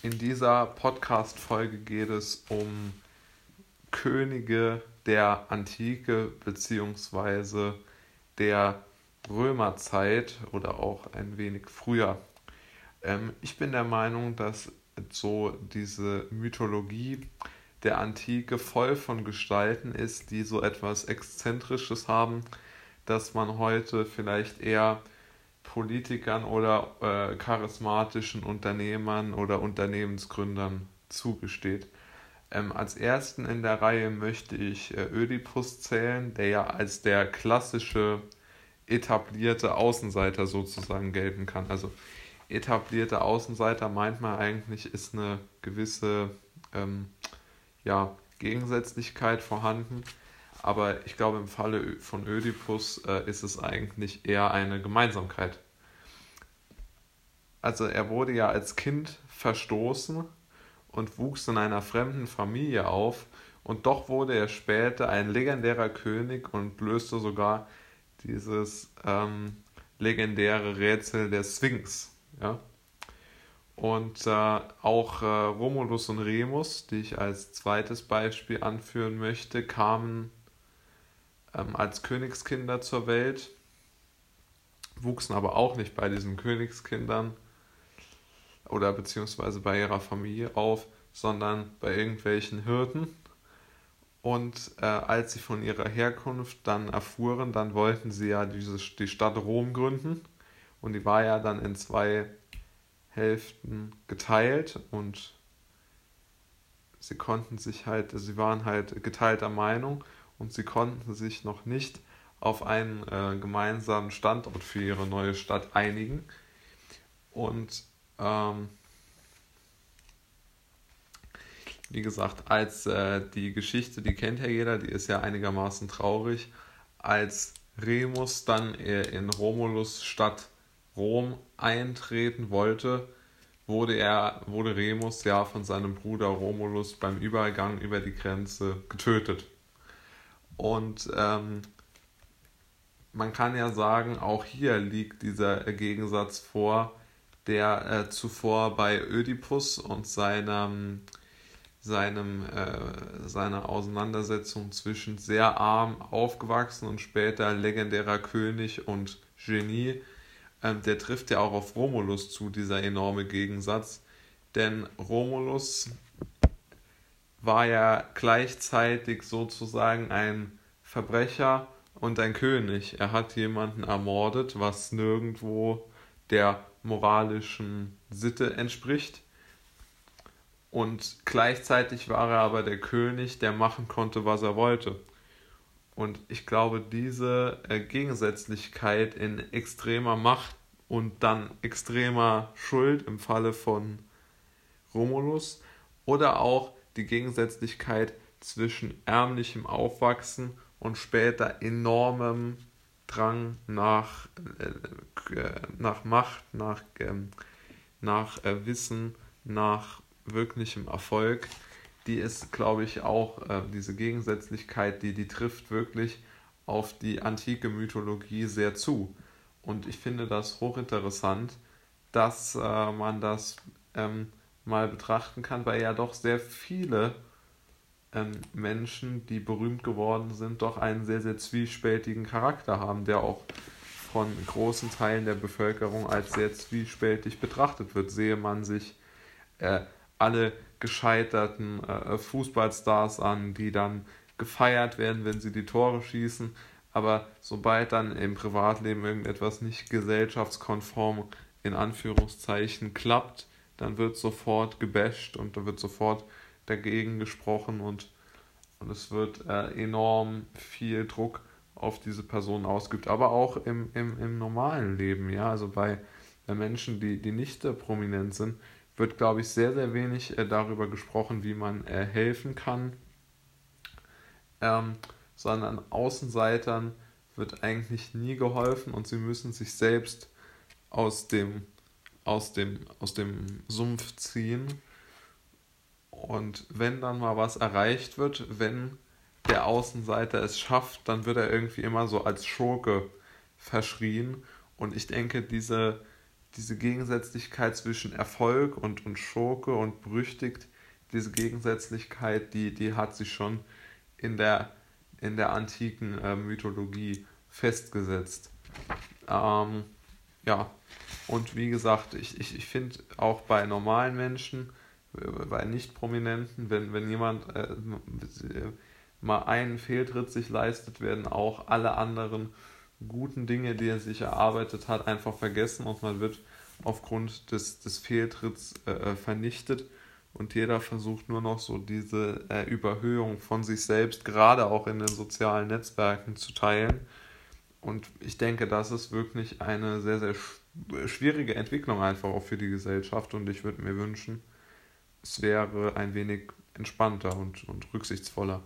In dieser Podcast-Folge geht es um Könige der Antike bzw. der Römerzeit oder auch ein wenig früher. Ähm, ich bin der Meinung, dass so diese Mythologie der Antike voll von Gestalten ist, die so etwas Exzentrisches haben, dass man heute vielleicht eher Politikern oder äh, charismatischen Unternehmern oder Unternehmensgründern zugesteht. Ähm, als ersten in der Reihe möchte ich äh, Ödipus zählen, der ja als der klassische etablierte Außenseiter sozusagen gelten kann. Also etablierte Außenseiter meint man eigentlich, ist eine gewisse ähm, ja, Gegensätzlichkeit vorhanden. Aber ich glaube, im Falle von Ödipus äh, ist es eigentlich eher eine Gemeinsamkeit. Also er wurde ja als Kind verstoßen und wuchs in einer fremden Familie auf und doch wurde er später ein legendärer König und löste sogar dieses ähm, legendäre Rätsel der Sphinx. Ja? Und äh, auch äh, Romulus und Remus, die ich als zweites Beispiel anführen möchte, kamen ähm, als Königskinder zur Welt, wuchsen aber auch nicht bei diesen Königskindern oder beziehungsweise bei ihrer Familie auf, sondern bei irgendwelchen Hirten. Und äh, als sie von ihrer Herkunft dann erfuhren, dann wollten sie ja diese, die Stadt Rom gründen. Und die war ja dann in zwei Hälften geteilt und sie konnten sich halt, sie waren halt geteilter Meinung und sie konnten sich noch nicht auf einen äh, gemeinsamen Standort für ihre neue Stadt einigen. Und ähm, wie gesagt, als äh, die Geschichte, die kennt ja jeder, die ist ja einigermaßen traurig, als Remus dann äh, in Romulus Stadt Rom eintreten wollte, wurde er, wurde Remus ja von seinem Bruder Romulus beim Übergang über die Grenze getötet. Und ähm, man kann ja sagen, auch hier liegt dieser Gegensatz vor, der äh, zuvor bei Ödipus und seinem, seinem, äh, seiner Auseinandersetzung zwischen sehr arm aufgewachsen und später legendärer König und Genie ähm, der trifft ja auch auf Romulus zu, dieser enorme Gegensatz. Denn Romulus war ja gleichzeitig sozusagen ein Verbrecher und ein König. Er hat jemanden ermordet, was nirgendwo der moralischen Sitte entspricht. Und gleichzeitig war er aber der König, der machen konnte, was er wollte. Und ich glaube, diese äh, Gegensätzlichkeit in extremer Macht und dann extremer Schuld im Falle von Romulus oder auch die Gegensätzlichkeit zwischen ärmlichem Aufwachsen und später enormem Drang nach, äh, nach Macht, nach, äh, nach äh, Wissen, nach wirklichem Erfolg die ist, glaube ich, auch äh, diese Gegensätzlichkeit, die, die trifft wirklich auf die antike Mythologie sehr zu. Und ich finde das hochinteressant, dass äh, man das ähm, mal betrachten kann, weil ja doch sehr viele ähm, Menschen, die berühmt geworden sind, doch einen sehr, sehr zwiespältigen Charakter haben, der auch von großen Teilen der Bevölkerung als sehr zwiespältig betrachtet wird. Sehe man sich äh, alle gescheiterten äh, Fußballstars an, die dann gefeiert werden, wenn sie die Tore schießen. Aber sobald dann im Privatleben irgendetwas nicht gesellschaftskonform in Anführungszeichen klappt, dann wird sofort gebasht und da wird sofort dagegen gesprochen und, und es wird äh, enorm viel Druck auf diese Person ausgeübt. Aber auch im, im, im normalen Leben, ja, also bei, bei Menschen, die, die nicht äh, prominent sind, wird, glaube ich, sehr, sehr wenig äh, darüber gesprochen, wie man äh, helfen kann, ähm, sondern Außenseitern wird eigentlich nie geholfen und sie müssen sich selbst aus dem, aus dem, aus dem Sumpf ziehen. Und wenn dann mal was erreicht wird, wenn der Außenseiter es schafft, dann wird er irgendwie immer so als Schurke verschrien. Und ich denke, diese diese Gegensätzlichkeit zwischen Erfolg und, und Schurke und berüchtigt diese Gegensätzlichkeit, die, die hat sich schon in der, in der antiken äh, Mythologie festgesetzt. Ähm, ja, und wie gesagt, ich, ich, ich finde auch bei normalen Menschen, äh, bei Nicht-Prominenten, wenn, wenn jemand äh, mal einen Fehltritt sich leistet, werden auch alle anderen guten Dinge, die er sich erarbeitet hat, einfach vergessen und man wird aufgrund des, des Fehltritts äh, äh, vernichtet und jeder versucht nur noch so diese äh, Überhöhung von sich selbst, gerade auch in den sozialen Netzwerken zu teilen. Und ich denke, das ist wirklich eine sehr, sehr schwierige Entwicklung einfach auch für die Gesellschaft und ich würde mir wünschen, es wäre ein wenig entspannter und, und rücksichtsvoller.